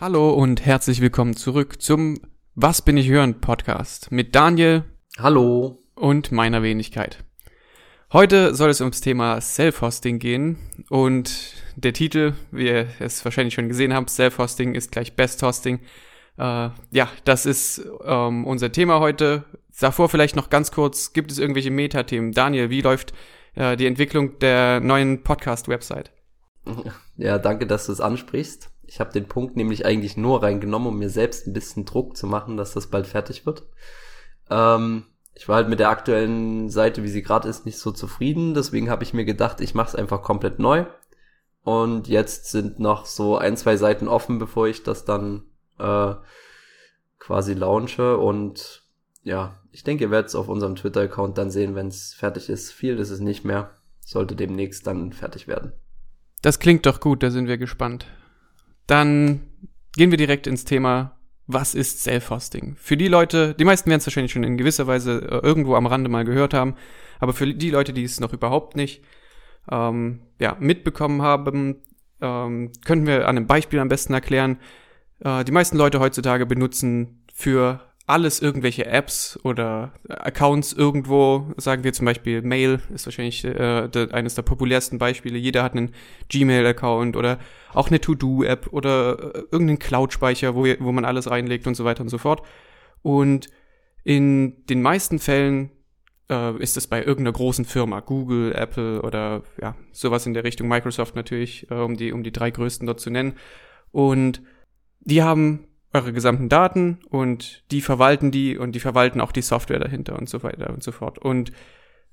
Hallo und herzlich willkommen zurück zum Was bin ich hören Podcast mit Daniel. Hallo. Und meiner Wenigkeit. Heute soll es ums Thema Self-Hosting gehen und der Titel, wie ihr es wahrscheinlich schon gesehen habt, Self-Hosting ist gleich Best-Hosting. Äh, ja, das ist ähm, unser Thema heute. Davor vielleicht noch ganz kurz, gibt es irgendwelche Metathemen? Daniel, wie läuft äh, die Entwicklung der neuen Podcast-Website? Ja, danke, dass du es ansprichst. Ich habe den Punkt nämlich eigentlich nur reingenommen, um mir selbst ein bisschen Druck zu machen, dass das bald fertig wird. Ähm, ich war halt mit der aktuellen Seite, wie sie gerade ist, nicht so zufrieden. Deswegen habe ich mir gedacht, ich mache es einfach komplett neu. Und jetzt sind noch so ein, zwei Seiten offen, bevor ich das dann äh, quasi launche. Und ja, ich denke, ihr werdet es auf unserem Twitter-Account dann sehen, wenn es fertig ist. Viel ist es nicht mehr. Sollte demnächst dann fertig werden. Das klingt doch gut, da sind wir gespannt. Dann gehen wir direkt ins Thema, was ist Self-Hosting? Für die Leute, die meisten werden es wahrscheinlich schon in gewisser Weise äh, irgendwo am Rande mal gehört haben, aber für die Leute, die es noch überhaupt nicht ähm, ja, mitbekommen haben, ähm, könnten wir an einem Beispiel am besten erklären. Äh, die meisten Leute heutzutage benutzen für alles irgendwelche Apps oder Accounts irgendwo, sagen wir zum Beispiel Mail, ist wahrscheinlich äh, eines der populärsten Beispiele. Jeder hat einen Gmail-Account oder auch eine To-Do-App oder äh, irgendeinen Cloud-Speicher, wo, wo man alles reinlegt und so weiter und so fort. Und in den meisten Fällen äh, ist es bei irgendeiner großen Firma, Google, Apple oder ja, sowas in der Richtung, Microsoft natürlich, äh, um, die, um die drei größten dort zu nennen. Und die haben eure gesamten Daten und die verwalten die und die verwalten auch die Software dahinter und so weiter und so fort. Und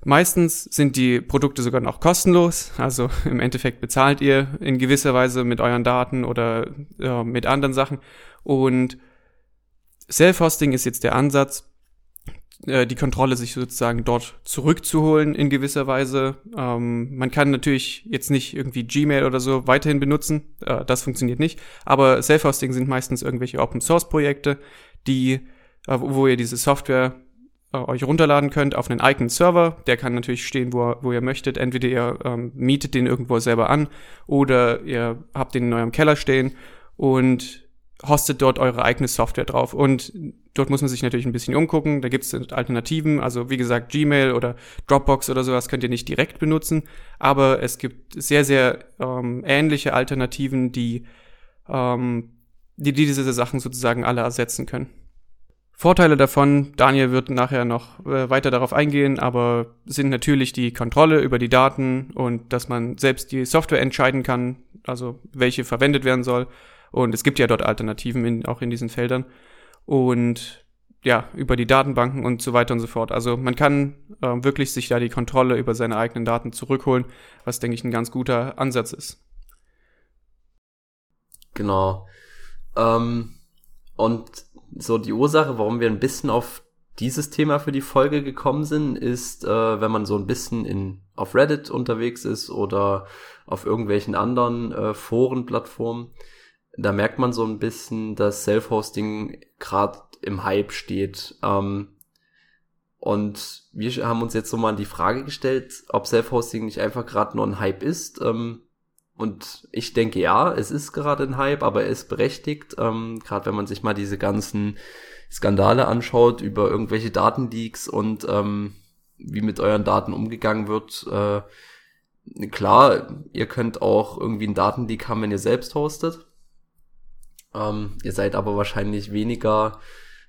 meistens sind die Produkte sogar noch kostenlos. Also im Endeffekt bezahlt ihr in gewisser Weise mit euren Daten oder äh, mit anderen Sachen. Und Self-Hosting ist jetzt der Ansatz, die Kontrolle sich sozusagen dort zurückzuholen in gewisser Weise. Ähm, man kann natürlich jetzt nicht irgendwie Gmail oder so weiterhin benutzen, äh, das funktioniert nicht, aber Self-Hosting sind meistens irgendwelche Open-Source-Projekte, die, äh, wo ihr diese Software äh, euch runterladen könnt auf einen eigenen Server. Der kann natürlich stehen, wo, wo ihr möchtet. Entweder ihr ähm, mietet den irgendwo selber an oder ihr habt den in eurem Keller stehen und hostet dort eure eigene Software drauf. Und dort muss man sich natürlich ein bisschen umgucken. Da gibt es Alternativen. Also wie gesagt, Gmail oder Dropbox oder sowas könnt ihr nicht direkt benutzen. Aber es gibt sehr, sehr ähm, ähnliche Alternativen, die, ähm, die, die diese Sachen sozusagen alle ersetzen können. Vorteile davon, Daniel wird nachher noch äh, weiter darauf eingehen, aber sind natürlich die Kontrolle über die Daten und dass man selbst die Software entscheiden kann, also welche verwendet werden soll und es gibt ja dort Alternativen in, auch in diesen Feldern. Und ja, über die Datenbanken und so weiter und so fort. Also man kann äh, wirklich sich da die Kontrolle über seine eigenen Daten zurückholen, was, denke ich, ein ganz guter Ansatz ist. Genau. Ähm, und so die Ursache, warum wir ein bisschen auf dieses Thema für die Folge gekommen sind, ist, äh, wenn man so ein bisschen in, auf Reddit unterwegs ist oder auf irgendwelchen anderen äh, Forenplattformen, da merkt man so ein bisschen, dass Self-Hosting gerade im Hype steht. Ähm, und wir haben uns jetzt so mal die Frage gestellt, ob Self-Hosting nicht einfach gerade nur ein Hype ist. Ähm, und ich denke ja, es ist gerade ein Hype, aber er ist berechtigt. Ähm, gerade wenn man sich mal diese ganzen Skandale anschaut über irgendwelche Datenleaks und ähm, wie mit euren Daten umgegangen wird. Äh, klar, ihr könnt auch irgendwie einen Datenleak haben, wenn ihr selbst hostet. Ähm, ihr seid aber wahrscheinlich weniger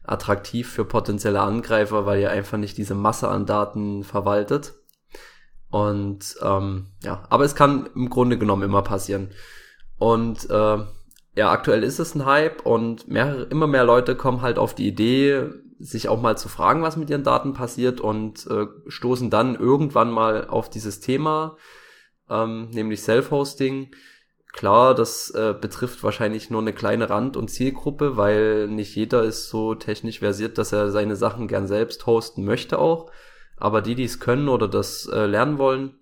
attraktiv für potenzielle Angreifer, weil ihr einfach nicht diese Masse an Daten verwaltet. Und ähm, ja, aber es kann im Grunde genommen immer passieren. Und äh, ja, aktuell ist es ein Hype und mehrere, immer mehr Leute kommen halt auf die Idee, sich auch mal zu fragen, was mit ihren Daten passiert und äh, stoßen dann irgendwann mal auf dieses Thema, ähm, nämlich Self-Hosting Klar, das äh, betrifft wahrscheinlich nur eine kleine Rand- und Zielgruppe, weil nicht jeder ist so technisch versiert, dass er seine Sachen gern selbst hosten möchte auch. Aber die, die es können oder das äh, lernen wollen,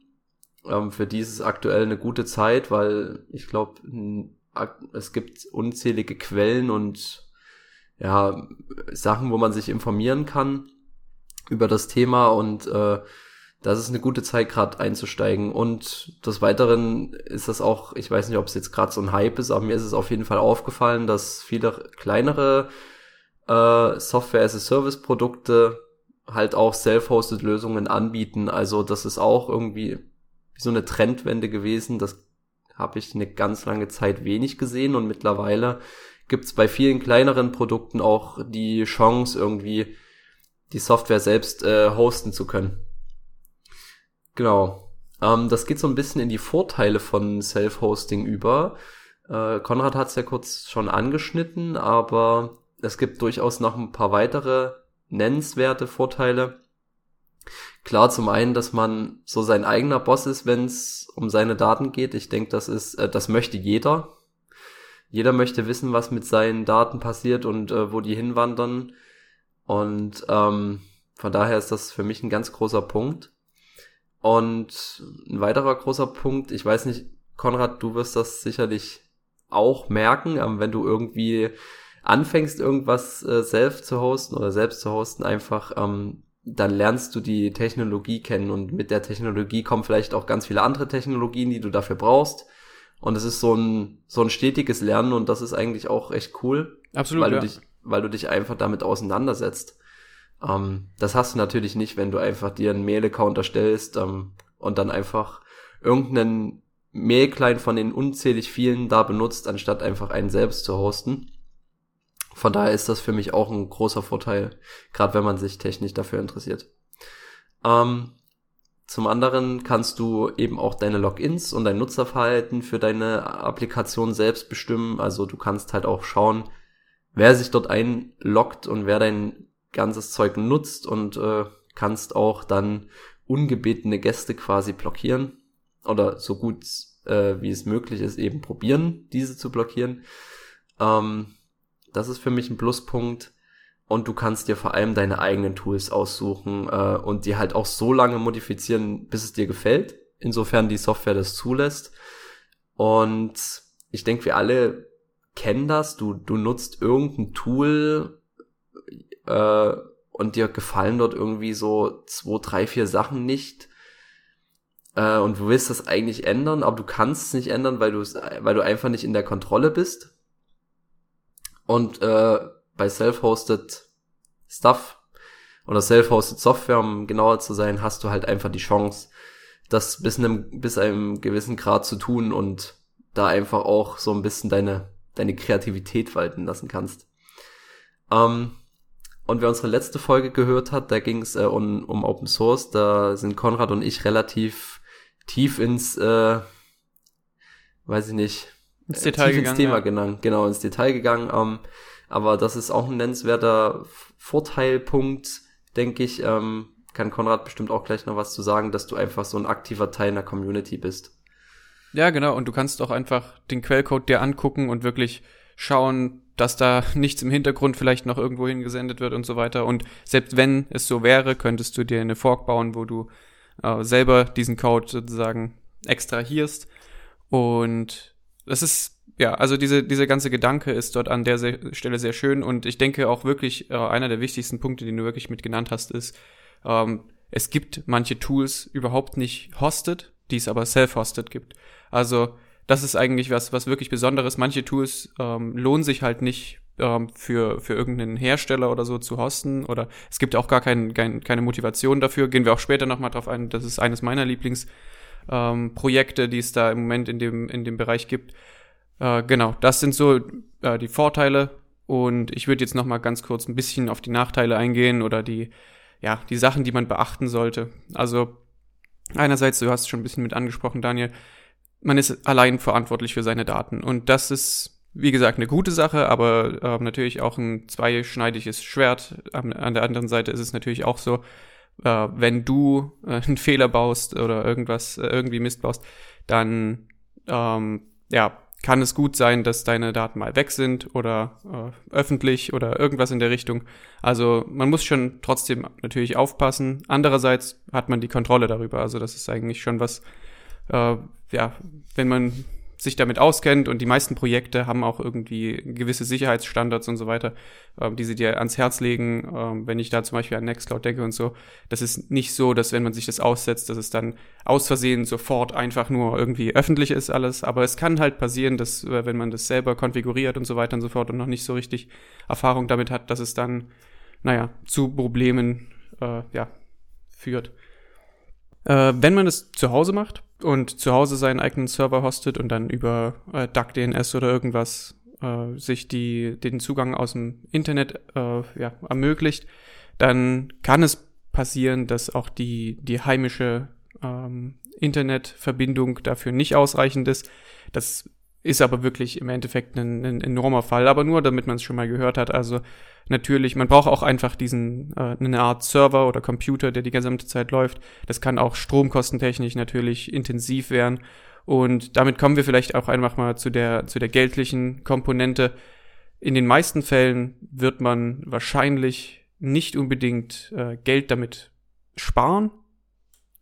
ähm, für die ist es aktuell eine gute Zeit, weil ich glaube, es gibt unzählige Quellen und ja, Sachen, wo man sich informieren kann über das Thema und äh, das ist eine gute Zeit, gerade einzusteigen. Und des Weiteren ist das auch, ich weiß nicht, ob es jetzt gerade so ein Hype ist, aber mir ist es auf jeden Fall aufgefallen, dass viele kleinere äh, Software-as-a-Service-Produkte halt auch self-hosted Lösungen anbieten. Also das ist auch irgendwie so eine Trendwende gewesen. Das habe ich eine ganz lange Zeit wenig gesehen und mittlerweile gibt es bei vielen kleineren Produkten auch die Chance, irgendwie die Software selbst äh, hosten zu können. Genau. Ähm, das geht so ein bisschen in die Vorteile von Self-Hosting über. Äh, Konrad hat es ja kurz schon angeschnitten, aber es gibt durchaus noch ein paar weitere nennenswerte Vorteile. Klar, zum einen, dass man so sein eigener Boss ist, wenn es um seine Daten geht. Ich denke, das ist, äh, das möchte jeder. Jeder möchte wissen, was mit seinen Daten passiert und äh, wo die hinwandern. Und ähm, von daher ist das für mich ein ganz großer Punkt. Und ein weiterer großer Punkt, ich weiß nicht, Konrad, du wirst das sicherlich auch merken, ähm, wenn du irgendwie anfängst, irgendwas äh, selbst zu hosten oder selbst zu hosten, einfach, ähm, dann lernst du die Technologie kennen und mit der Technologie kommen vielleicht auch ganz viele andere Technologien, die du dafür brauchst. Und es ist so ein, so ein stetiges Lernen und das ist eigentlich auch echt cool. Absolut. Weil ja. du dich, weil du dich einfach damit auseinandersetzt. Ähm, das hast du natürlich nicht, wenn du einfach dir einen Mail-Account erstellst ähm, und dann einfach irgendeinen Mail-Client von den unzählig vielen da benutzt, anstatt einfach einen selbst zu hosten. Von daher ist das für mich auch ein großer Vorteil, gerade wenn man sich technisch dafür interessiert. Ähm, zum anderen kannst du eben auch deine Logins und dein Nutzerverhalten für deine Applikation selbst bestimmen. Also du kannst halt auch schauen, wer sich dort einloggt und wer dein ganzes Zeug nutzt und äh, kannst auch dann ungebetene Gäste quasi blockieren oder so gut äh, wie es möglich ist eben probieren, diese zu blockieren. Ähm, das ist für mich ein Pluspunkt. Und du kannst dir vor allem deine eigenen Tools aussuchen äh, und die halt auch so lange modifizieren, bis es dir gefällt, insofern die Software das zulässt. Und ich denke, wir alle kennen das. Du, du nutzt irgendein Tool äh, und dir gefallen dort irgendwie so zwei, drei, vier Sachen nicht. Äh, und du willst das eigentlich ändern, aber du kannst es nicht ändern, weil du weil du einfach nicht in der Kontrolle bist. Und äh, bei Self-Hosted Stuff oder Self-Hosted Software, um genauer zu sein, hast du halt einfach die Chance, das bis einem, bis einem gewissen Grad zu tun und da einfach auch so ein bisschen deine, deine Kreativität walten lassen kannst. Ähm, und wer unsere letzte Folge gehört hat, da ging es äh, um, um Open Source, da sind Konrad und ich relativ tief ins, äh, weiß ich nicht, ins Detail tief gegangen, ins Thema ja. gegangen, genau, ins Detail gegangen. Ähm, aber das ist auch ein nennenswerter Vorteilpunkt, denke ich. Ähm, kann Konrad bestimmt auch gleich noch was zu sagen, dass du einfach so ein aktiver Teil einer Community bist. Ja, genau. Und du kannst auch einfach den Quellcode dir angucken und wirklich schauen, dass da nichts im Hintergrund vielleicht noch irgendwo hingesendet wird und so weiter. Und selbst wenn es so wäre, könntest du dir eine Fork bauen, wo du äh, selber diesen Code sozusagen extrahierst. Und das ist, ja, also diese, diese ganze Gedanke ist dort an der Stelle sehr schön. Und ich denke auch wirklich, äh, einer der wichtigsten Punkte, den du wirklich mit genannt hast, ist, ähm, es gibt manche Tools überhaupt nicht hosted, die es aber self-hosted gibt. Also das ist eigentlich was, was wirklich Besonderes. Manche Tools ähm, lohnen sich halt nicht ähm, für, für irgendeinen Hersteller oder so zu hosten oder es gibt auch gar kein, kein, keine Motivation dafür. Gehen wir auch später nochmal drauf ein. Das ist eines meiner Lieblingsprojekte, ähm, die es da im Moment in dem, in dem Bereich gibt. Äh, genau, das sind so äh, die Vorteile und ich würde jetzt nochmal ganz kurz ein bisschen auf die Nachteile eingehen oder die, ja, die Sachen, die man beachten sollte. Also einerseits, du hast es schon ein bisschen mit angesprochen, Daniel, man ist allein verantwortlich für seine Daten. Und das ist, wie gesagt, eine gute Sache, aber äh, natürlich auch ein zweischneidiges Schwert. An, an, der anderen Seite ist es natürlich auch so, äh, wenn du äh, einen Fehler baust oder irgendwas, äh, irgendwie Mist baust, dann ähm, ja, kann es gut sein, dass deine Daten mal weg sind oder äh, öffentlich oder irgendwas in der Richtung. Also man muss schon trotzdem natürlich aufpassen. Andererseits hat man die Kontrolle darüber. Also das ist eigentlich schon was, äh, ja, wenn man sich damit auskennt und die meisten Projekte haben auch irgendwie gewisse Sicherheitsstandards und so weiter, ähm, die sie dir ans Herz legen. Ähm, wenn ich da zum Beispiel an Nextcloud denke und so, das ist nicht so, dass wenn man sich das aussetzt, dass es dann aus Versehen sofort einfach nur irgendwie öffentlich ist alles. Aber es kann halt passieren, dass äh, wenn man das selber konfiguriert und so weiter und so fort und noch nicht so richtig Erfahrung damit hat, dass es dann, naja, zu Problemen äh, ja, führt. Äh, wenn man es zu Hause macht und zu Hause seinen eigenen Server hostet und dann über äh, DuckDNS oder irgendwas äh, sich die, den Zugang aus dem Internet äh, ja, ermöglicht, dann kann es passieren, dass auch die, die heimische ähm, Internetverbindung dafür nicht ausreichend ist. Das ist aber wirklich im Endeffekt ein, ein enormer Fall, aber nur damit man es schon mal gehört hat. Also natürlich, man braucht auch einfach diesen, äh, eine Art Server oder Computer, der die gesamte Zeit läuft. Das kann auch stromkostentechnisch natürlich intensiv werden. Und damit kommen wir vielleicht auch einfach mal zu der, zu der geldlichen Komponente. In den meisten Fällen wird man wahrscheinlich nicht unbedingt äh, Geld damit sparen,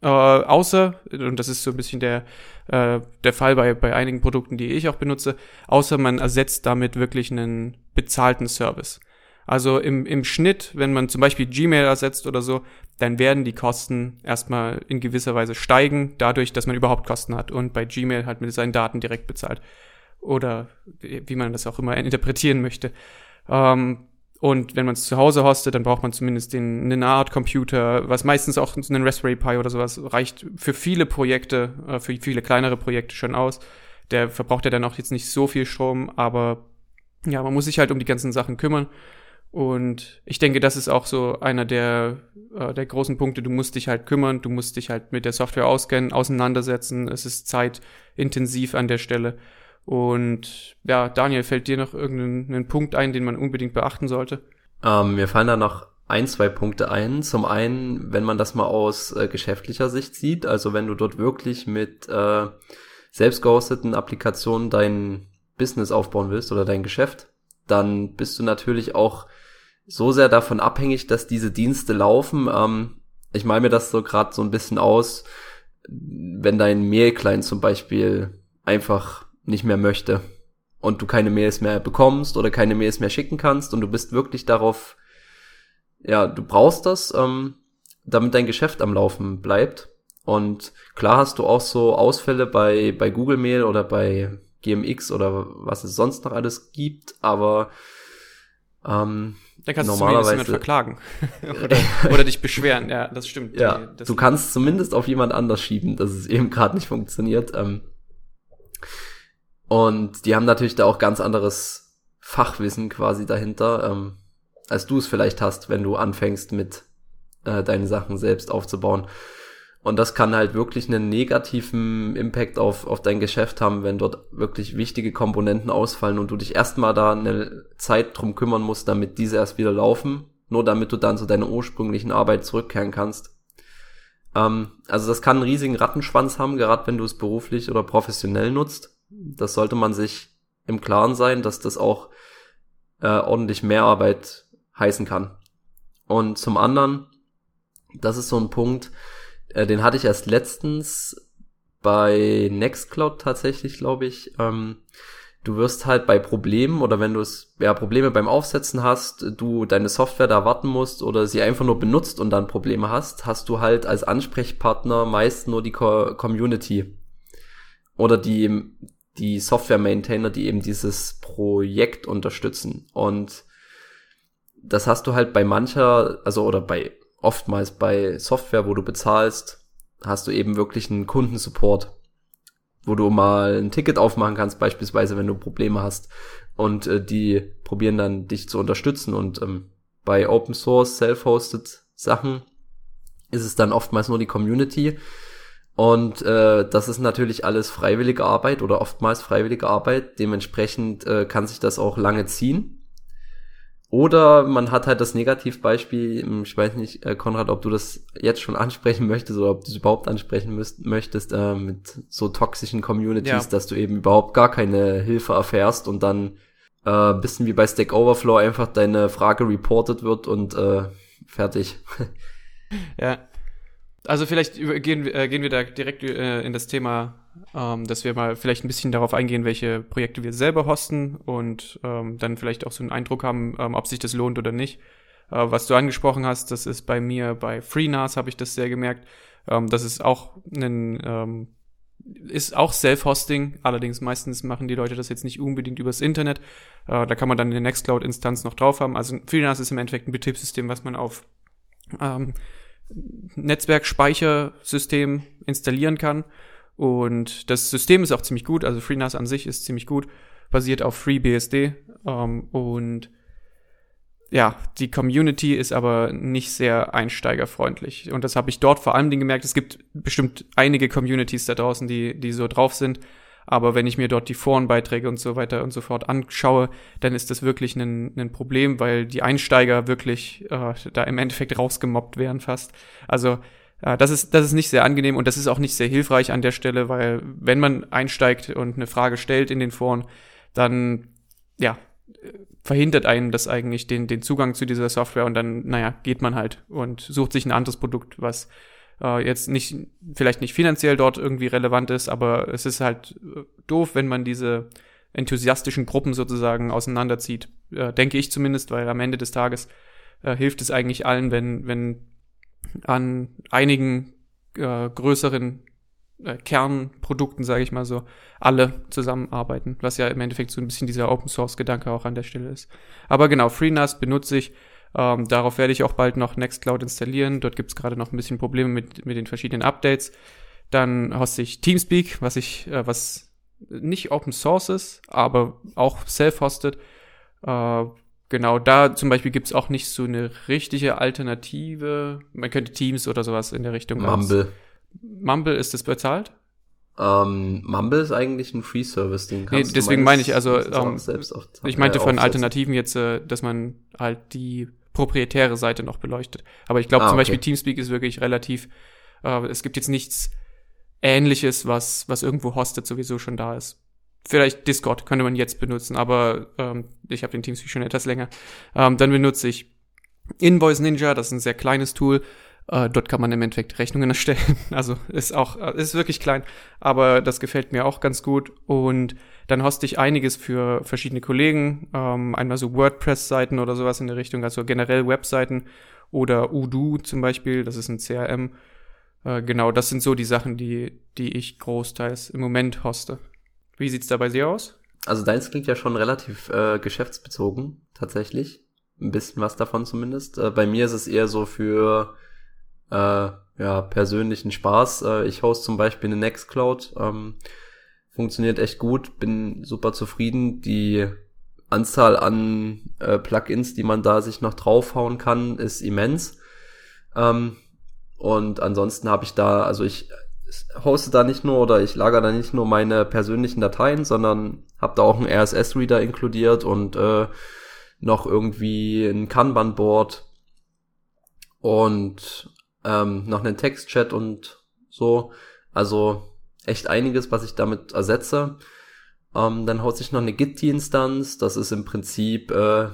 äh, außer, und das ist so ein bisschen der, äh, der Fall bei, bei einigen Produkten, die ich auch benutze, außer man ersetzt damit wirklich einen bezahlten Service. Also im, im Schnitt, wenn man zum Beispiel Gmail ersetzt oder so, dann werden die Kosten erstmal in gewisser Weise steigen, dadurch, dass man überhaupt Kosten hat und bei Gmail halt mit seinen Daten direkt bezahlt. Oder wie man das auch immer interpretieren möchte. Ähm, und wenn man es zu Hause hostet, dann braucht man zumindest den, einen Art Computer, was meistens auch einen Raspberry Pi oder sowas reicht für viele Projekte, äh, für viele kleinere Projekte schon aus. Der verbraucht ja dann auch jetzt nicht so viel Strom, aber ja, man muss sich halt um die ganzen Sachen kümmern. Und ich denke, das ist auch so einer der, äh, der großen Punkte. Du musst dich halt kümmern, du musst dich halt mit der Software auskennen, auseinandersetzen. Es ist zeitintensiv an der Stelle. Und ja, Daniel, fällt dir noch irgendeinen Punkt ein, den man unbedingt beachten sollte? Ähm, mir fallen da noch ein, zwei Punkte ein. Zum einen, wenn man das mal aus äh, geschäftlicher Sicht sieht, also wenn du dort wirklich mit äh, selbst gehosteten Applikationen dein Business aufbauen willst oder dein Geschäft, dann bist du natürlich auch so sehr davon abhängig, dass diese Dienste laufen. Ähm, ich meine mir das so gerade so ein bisschen aus, wenn dein Mail-Client zum Beispiel einfach nicht mehr möchte und du keine Mails mehr bekommst oder keine Mails mehr schicken kannst und du bist wirklich darauf, ja, du brauchst das, ähm, damit dein Geschäft am Laufen bleibt. Und klar hast du auch so Ausfälle bei, bei Google Mail oder bei GMX oder was es sonst noch alles gibt, aber ähm, da kannst normalerweise du verklagen oder, oder, dich beschweren. Ja, das stimmt. Ja, das du kannst zumindest auf jemand anders schieben, dass es eben gerade nicht funktioniert. Ähm, und die haben natürlich da auch ganz anderes Fachwissen quasi dahinter, ähm, als du es vielleicht hast, wenn du anfängst mit äh, deinen Sachen selbst aufzubauen. Und das kann halt wirklich einen negativen Impact auf, auf dein Geschäft haben, wenn dort wirklich wichtige Komponenten ausfallen und du dich erstmal da eine Zeit drum kümmern musst, damit diese erst wieder laufen, nur damit du dann zu deiner ursprünglichen Arbeit zurückkehren kannst. Ähm, also das kann einen riesigen Rattenschwanz haben, gerade wenn du es beruflich oder professionell nutzt. Das sollte man sich im Klaren sein, dass das auch äh, ordentlich Mehrarbeit heißen kann. Und zum anderen, das ist so ein Punkt, äh, den hatte ich erst letztens bei Nextcloud tatsächlich, glaube ich. Ähm, du wirst halt bei Problemen oder wenn du es ja Probleme beim Aufsetzen hast, du deine Software da warten musst oder sie einfach nur benutzt und dann Probleme hast, hast du halt als Ansprechpartner meist nur die Co Community oder die die Software Maintainer, die eben dieses Projekt unterstützen und das hast du halt bei mancher, also oder bei oftmals bei Software, wo du bezahlst, hast du eben wirklich einen Kundensupport, wo du mal ein Ticket aufmachen kannst, beispielsweise, wenn du Probleme hast. Und äh, die probieren dann dich zu unterstützen. Und ähm, bei Open Source, Self-Hosted Sachen ist es dann oftmals nur die Community. Und äh, das ist natürlich alles freiwillige Arbeit oder oftmals freiwillige Arbeit. Dementsprechend äh, kann sich das auch lange ziehen. Oder man hat halt das Negativbeispiel, hm, ich weiß nicht, äh, Konrad, ob du das jetzt schon ansprechen möchtest oder ob du es überhaupt ansprechen müsst, möchtest, äh, mit so toxischen Communities, ja. dass du eben überhaupt gar keine Hilfe erfährst und dann äh, bisschen wie bei Stack Overflow einfach deine Frage reported wird und äh, fertig. ja. Also vielleicht gehen, äh, gehen wir da direkt äh, in das Thema ähm, dass wir mal vielleicht ein bisschen darauf eingehen, welche Projekte wir selber hosten und ähm, dann vielleicht auch so einen Eindruck haben, ähm, ob sich das lohnt oder nicht. Äh, was du angesprochen hast, das ist bei mir bei FreeNAS habe ich das sehr gemerkt. Ähm, das ist auch ein ähm, ist auch Self-Hosting, allerdings meistens machen die Leute das jetzt nicht unbedingt übers Internet. Äh, da kann man dann eine Nextcloud-Instanz noch drauf haben. Also FreeNAS ist im Endeffekt ein Betriebssystem, was man auf ähm, Netzwerkspeichersystem installieren kann. Und das System ist auch ziemlich gut, also FreeNAS an sich ist ziemlich gut, basiert auf FreeBSD. Ähm, und ja, die Community ist aber nicht sehr einsteigerfreundlich. Und das habe ich dort vor allem gemerkt. Es gibt bestimmt einige Communities da draußen, die, die so drauf sind. Aber wenn ich mir dort die Forenbeiträge und so weiter und so fort anschaue, dann ist das wirklich ein, ein Problem, weil die Einsteiger wirklich äh, da im Endeffekt rausgemobbt werden fast. Also äh, das ist, das ist nicht sehr angenehm und das ist auch nicht sehr hilfreich an der Stelle, weil wenn man einsteigt und eine Frage stellt in den Foren, dann ja, verhindert einen das eigentlich den, den Zugang zu dieser Software und dann, naja, geht man halt und sucht sich ein anderes Produkt, was äh, jetzt nicht, vielleicht nicht finanziell dort irgendwie relevant ist, aber es ist halt äh, doof, wenn man diese enthusiastischen Gruppen sozusagen auseinanderzieht, äh, denke ich zumindest, weil am Ende des Tages äh, hilft es eigentlich allen, wenn, wenn an einigen äh, größeren äh, Kernprodukten, sage ich mal so, alle zusammenarbeiten, was ja im Endeffekt so ein bisschen dieser Open Source Gedanke auch an der Stelle ist. Aber genau, FreeNAS benutze ich. Ähm, darauf werde ich auch bald noch Nextcloud installieren. Dort gibt es gerade noch ein bisschen Probleme mit, mit den verschiedenen Updates. Dann hoste ich Teamspeak, was ich, äh, was nicht Open Source ist, aber auch self-hosted. Äh, genau, da zum Beispiel gibt es auch nicht so eine richtige Alternative. Man könnte Teams oder sowas in der Richtung. Mumble. Mumble ist es bezahlt? Ähm, Mumble ist eigentlich ein Free-Service, den kannst nee, deswegen meine ich, also ähm, ich meinte von Alternativen jetzt, äh, dass man halt die proprietäre Seite noch beleuchtet. Aber ich glaube ah, zum okay. Beispiel Teamspeak ist wirklich relativ, äh, es gibt jetzt nichts ähnliches, was, was irgendwo hostet sowieso schon da ist. Vielleicht Discord könnte man jetzt benutzen, aber ähm, ich habe den Teamspeak schon etwas länger. Ähm, dann benutze ich Invoice Ninja, das ist ein sehr kleines Tool, äh, dort kann man im Endeffekt Rechnungen erstellen. Also ist auch, äh, ist wirklich klein, aber das gefällt mir auch ganz gut. Und dann hoste ich einiges für verschiedene Kollegen. Ähm, einmal so WordPress-Seiten oder sowas in der Richtung, also generell Webseiten oder Udo zum Beispiel, das ist ein CRM. Äh, genau, das sind so die Sachen, die, die ich großteils im Moment hoste. Wie sieht's da bei dir aus? Also deins klingt ja schon relativ äh, geschäftsbezogen, tatsächlich. Ein bisschen was davon zumindest. Äh, bei mir ist es eher so für äh, ja, persönlichen Spaß. Äh, ich host zum Beispiel eine Nextcloud. Ähm, funktioniert echt gut, bin super zufrieden. Die Anzahl an äh, Plugins, die man da sich noch draufhauen kann, ist immens. Ähm, und ansonsten habe ich da, also ich hoste da nicht nur oder ich lager da nicht nur meine persönlichen Dateien, sondern habe da auch einen RSS-Reader inkludiert und äh, noch irgendwie ein Kanban-Board und ähm, noch einen Textchat und so. Also echt einiges, was ich damit ersetze. Ähm, dann haut sich noch eine Git-Instanz. Das ist im Prinzip äh,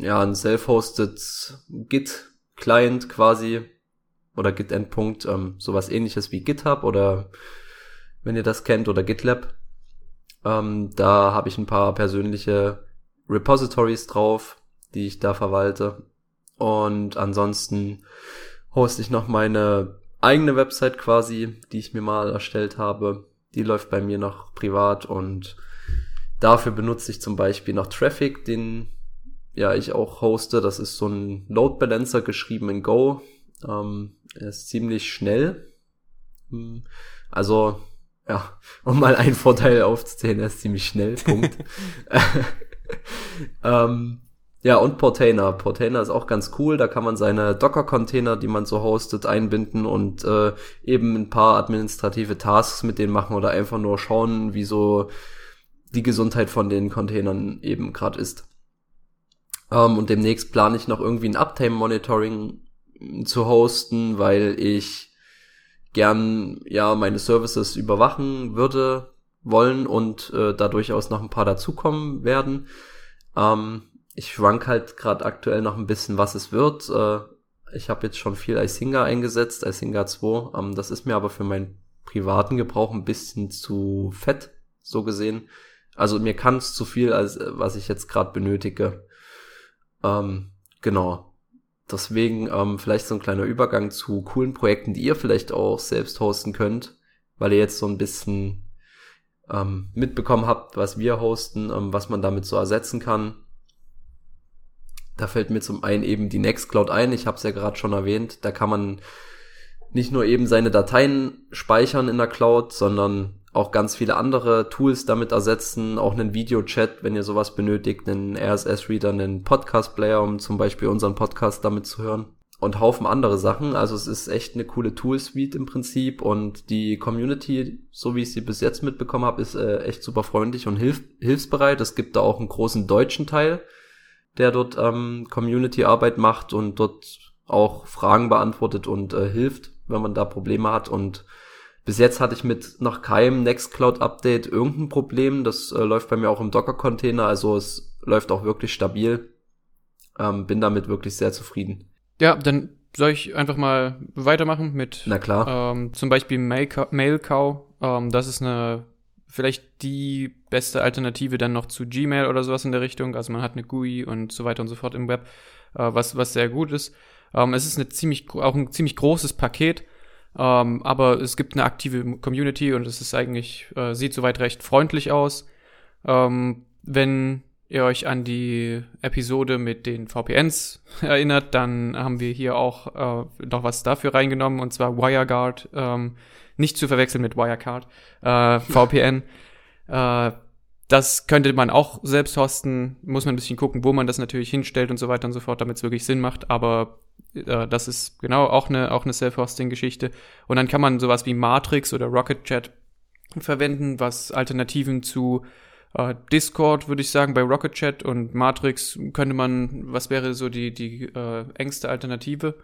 ja ein self-hosted Git-Client quasi oder Git-Endpunkt, ähm, sowas ähnliches wie GitHub oder wenn ihr das kennt oder GitLab. Ähm, da habe ich ein paar persönliche Repositories drauf, die ich da verwalte. Und ansonsten hoste ich noch meine eigene Website quasi, die ich mir mal erstellt habe. Die läuft bei mir noch privat und dafür benutze ich zum Beispiel noch Traffic, den ja ich auch hoste. Das ist so ein Load Balancer geschrieben in Go. Ähm, er ist ziemlich schnell. Hm, also ja, um mal einen Vorteil aufzuzählen, er ist ziemlich schnell. Punkt. ähm, ja, und Portainer. Portainer ist auch ganz cool. Da kann man seine Docker-Container, die man so hostet, einbinden und äh, eben ein paar administrative Tasks mit denen machen oder einfach nur schauen, wie so die Gesundheit von den Containern eben gerade ist. Ähm, und demnächst plane ich noch irgendwie ein Uptime-Monitoring zu hosten, weil ich gern ja meine Services überwachen würde wollen und äh, da durchaus noch ein paar dazukommen werden. Ähm, ich schwank halt gerade aktuell noch ein bisschen, was es wird. Äh, ich habe jetzt schon viel Isinga eingesetzt, Isinga 2. Ähm, das ist mir aber für mein privaten Gebrauch ein bisschen zu fett, so gesehen. Also mir kann es zu viel, als äh, was ich jetzt gerade benötige. Ähm, genau. Deswegen ähm, vielleicht so ein kleiner Übergang zu coolen Projekten, die ihr vielleicht auch selbst hosten könnt, weil ihr jetzt so ein bisschen ähm, mitbekommen habt, was wir hosten, ähm, was man damit so ersetzen kann. Da fällt mir zum einen eben die Nextcloud ein, ich habe es ja gerade schon erwähnt, da kann man nicht nur eben seine Dateien speichern in der Cloud, sondern auch ganz viele andere Tools damit ersetzen, auch einen Videochat, wenn ihr sowas benötigt, einen RSS-Reader, einen Podcast-Player, um zum Beispiel unseren Podcast damit zu hören. Und Haufen andere Sachen. Also es ist echt eine coole Tool-Suite im Prinzip. Und die Community, so wie ich sie bis jetzt mitbekommen habe, ist äh, echt super freundlich und hilf hilfsbereit. Es gibt da auch einen großen deutschen Teil, der dort ähm, Community-Arbeit macht und dort auch Fragen beantwortet und äh, hilft, wenn man da Probleme hat und bis jetzt hatte ich mit noch keinem Nextcloud-Update irgendein Problem. Das äh, läuft bei mir auch im Docker-Container, also es läuft auch wirklich stabil. Ähm, bin damit wirklich sehr zufrieden. Ja, dann soll ich einfach mal weitermachen mit Na klar. Ähm, zum Beispiel Mailcow. Ähm, das ist eine vielleicht die beste Alternative dann noch zu Gmail oder sowas in der Richtung. Also man hat eine GUI und so weiter und so fort im Web, äh, was, was sehr gut ist. Ähm, es ist eine ziemlich, auch ein ziemlich großes Paket. Ähm, aber es gibt eine aktive Community und es ist eigentlich, äh, sieht soweit recht freundlich aus. Ähm, wenn ihr euch an die Episode mit den VPNs erinnert, dann haben wir hier auch äh, noch was dafür reingenommen und zwar WireGuard, ähm, nicht zu verwechseln mit Wirecard, äh, VPN. äh, das könnte man auch selbst hosten, muss man ein bisschen gucken, wo man das natürlich hinstellt und so weiter und so fort, damit es wirklich Sinn macht, aber äh, das ist genau auch eine, auch eine Self-Hosting-Geschichte. Und dann kann man sowas wie Matrix oder Rocket Chat verwenden, was Alternativen zu äh, Discord, würde ich sagen, bei Rocket Chat und Matrix könnte man, was wäre so die, die äh, engste Alternative?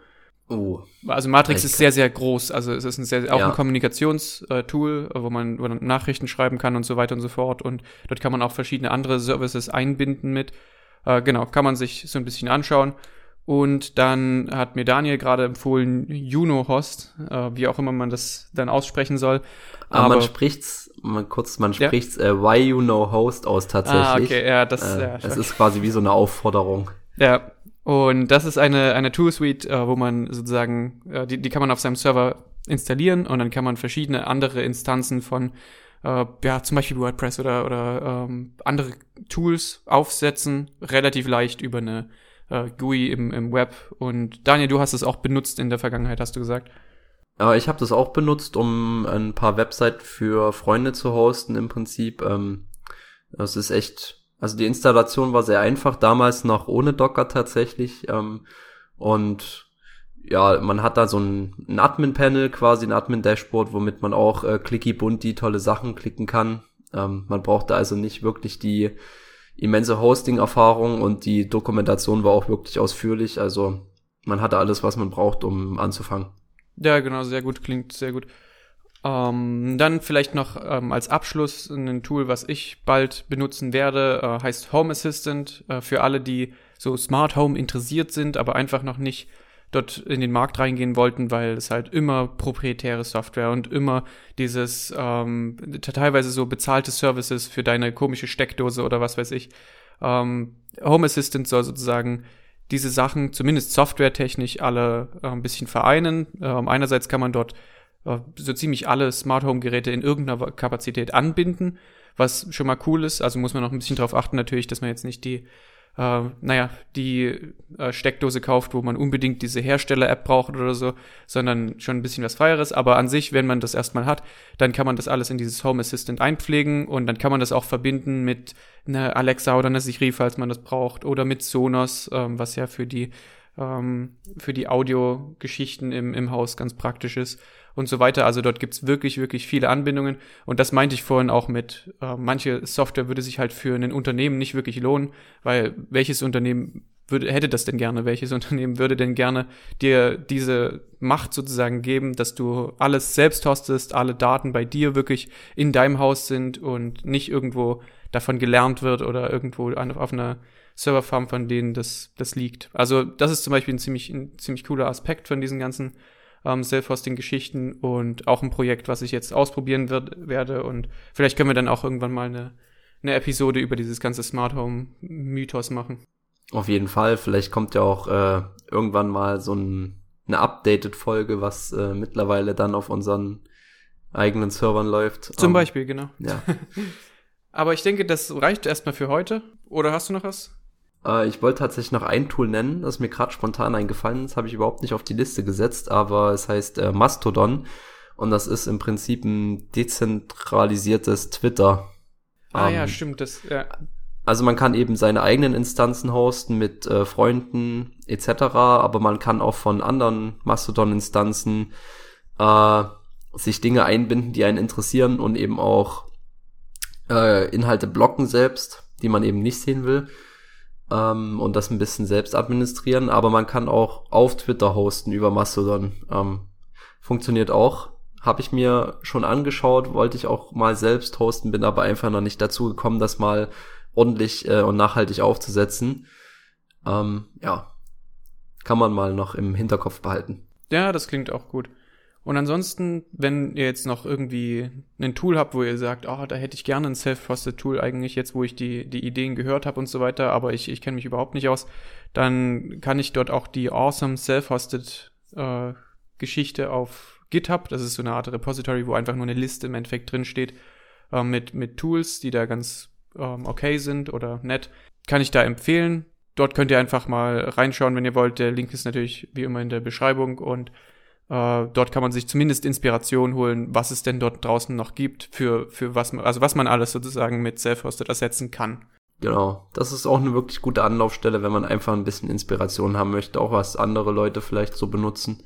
Oh. Also Matrix ist sehr, sehr groß. Also es ist ein sehr, auch Ja. ein Kommunikationstool, wo man, wo man Nachrichten schreiben kann und so weiter und so fort. Und dort kann man auch verschiedene andere Services einbinden mit. Äh, genau, kann man sich so ein bisschen anschauen. Und dann hat mir Daniel gerade empfohlen, Juno-Host, äh, wie auch immer man das dann aussprechen soll. Aber, Aber- man spricht's, man kurz, man Ja. spricht's äh, Why You Know Host aus tatsächlich. Ah, okay, ja, das, äh, ja, es ist quasi wie so eine Aufforderung. Ja, und das ist eine, eine Tool-Suite, äh, wo man sozusagen, äh, die, die kann man auf seinem Server installieren und dann kann man verschiedene andere Instanzen von, äh, ja, zum Beispiel WordPress oder, oder ähm, andere Tools aufsetzen, relativ leicht über eine äh, GUI im, im Web. Und Daniel, du hast es auch benutzt in der Vergangenheit, hast du gesagt. Aber ich habe das auch benutzt, um ein paar Website für Freunde zu hosten im Prinzip. Ähm, das ist echt, also die Installation war sehr einfach, damals noch ohne Docker tatsächlich. Ähm, und ja, man hat da so ein, ein Admin-Panel, quasi ein Admin-Dashboard, womit man auch äh, clicky bunt die tolle Sachen klicken kann. Ähm, man brauchte also nicht wirklich die immense Hosting-Erfahrung und die Dokumentation war auch wirklich ausführlich. Also man hatte alles, was man braucht, um anzufangen. Ja, genau, sehr gut, klingt sehr gut. Ähm, dann vielleicht noch ähm, als Abschluss ein Tool, was ich bald benutzen werde, äh, heißt Home Assistant. Äh, für alle, die so Smart Home interessiert sind, aber einfach noch nicht dort in den Markt reingehen wollten, weil es halt immer proprietäre Software und immer dieses ähm, teilweise so bezahlte Services für deine komische Steckdose oder was weiß ich. Ähm, Home Assistant soll sozusagen diese Sachen, zumindest softwaretechnisch, alle äh, ein bisschen vereinen. Ähm, einerseits kann man dort so ziemlich alle Smart Home Geräte in irgendeiner Kapazität anbinden, was schon mal cool ist. Also muss man noch ein bisschen darauf achten natürlich, dass man jetzt nicht die äh, naja, die äh, Steckdose kauft, wo man unbedingt diese Hersteller-App braucht oder so, sondern schon ein bisschen was Freieres. Aber an sich, wenn man das erstmal hat, dann kann man das alles in dieses Home Assistant einpflegen und dann kann man das auch verbinden mit einer Alexa oder einer Siri, falls man das braucht, oder mit Sonos, ähm, was ja für die ähm, für die Audiogeschichten im, im Haus ganz praktisch ist und so weiter. Also dort gibt's wirklich, wirklich viele Anbindungen. Und das meinte ich vorhin auch mit, äh, manche Software würde sich halt für ein Unternehmen nicht wirklich lohnen, weil welches Unternehmen würde, hätte das denn gerne? Welches Unternehmen würde denn gerne dir diese Macht sozusagen geben, dass du alles selbst hostest, alle Daten bei dir wirklich in deinem Haus sind und nicht irgendwo davon gelernt wird oder irgendwo auf einer Serverfarm, von denen das, das liegt. Also das ist zum Beispiel ein ziemlich, ein ziemlich cooler Aspekt von diesen ganzen ähm, Self-Hosting-Geschichten und auch ein Projekt, was ich jetzt ausprobieren wird, werde. Und vielleicht können wir dann auch irgendwann mal eine, eine Episode über dieses ganze Smart Home-Mythos machen. Auf jeden Fall. Vielleicht kommt ja auch äh, irgendwann mal so ein, eine Updated-Folge, was äh, mittlerweile dann auf unseren eigenen Servern läuft. Zum um, Beispiel, genau. Ja. Aber ich denke, das reicht erstmal für heute. Oder hast du noch was? Äh, ich wollte tatsächlich noch ein Tool nennen, das mir gerade spontan eingefallen ist, habe ich überhaupt nicht auf die Liste gesetzt, aber es heißt äh, Mastodon und das ist im Prinzip ein dezentralisiertes Twitter. Ah ähm, ja, stimmt. Das, ja. Also man kann eben seine eigenen Instanzen hosten mit äh, Freunden etc., aber man kann auch von anderen Mastodon-Instanzen äh, sich Dinge einbinden, die einen interessieren und eben auch äh, Inhalte blocken selbst, die man eben nicht sehen will ähm, und das ein bisschen selbst administrieren, aber man kann auch auf Twitter hosten über Mastodon. Ähm, funktioniert auch. Habe ich mir schon angeschaut, wollte ich auch mal selbst hosten, bin aber einfach noch nicht dazu gekommen, das mal ordentlich äh, und nachhaltig aufzusetzen. Ähm, ja, kann man mal noch im Hinterkopf behalten. Ja, das klingt auch gut. Und ansonsten, wenn ihr jetzt noch irgendwie ein Tool habt, wo ihr sagt, oh, da hätte ich gerne ein Self-Hosted Tool eigentlich jetzt, wo ich die, die Ideen gehört habe und so weiter, aber ich, ich kenne mich überhaupt nicht aus, dann kann ich dort auch die Awesome Self-Hosted äh, Geschichte auf GitHub, das ist so eine Art Repository, wo einfach nur eine Liste im Endeffekt drin steht, äh, mit, mit Tools, die da ganz ähm, okay sind oder nett, kann ich da empfehlen. Dort könnt ihr einfach mal reinschauen, wenn ihr wollt. Der Link ist natürlich wie immer in der Beschreibung und äh, dort kann man sich zumindest Inspiration holen, was es denn dort draußen noch gibt, für, für was man, also was man alles sozusagen mit Self-Hosted ersetzen kann. Genau, das ist auch eine wirklich gute Anlaufstelle, wenn man einfach ein bisschen Inspiration haben möchte, auch was andere Leute vielleicht so benutzen.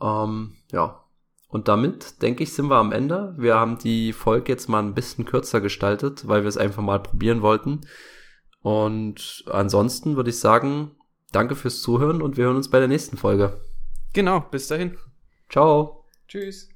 Ähm, ja, und damit, denke ich, sind wir am Ende. Wir haben die Folge jetzt mal ein bisschen kürzer gestaltet, weil wir es einfach mal probieren wollten. Und ansonsten würde ich sagen, danke fürs Zuhören und wir hören uns bei der nächsten Folge. Genau, bis dahin. Ciao. Tschüss.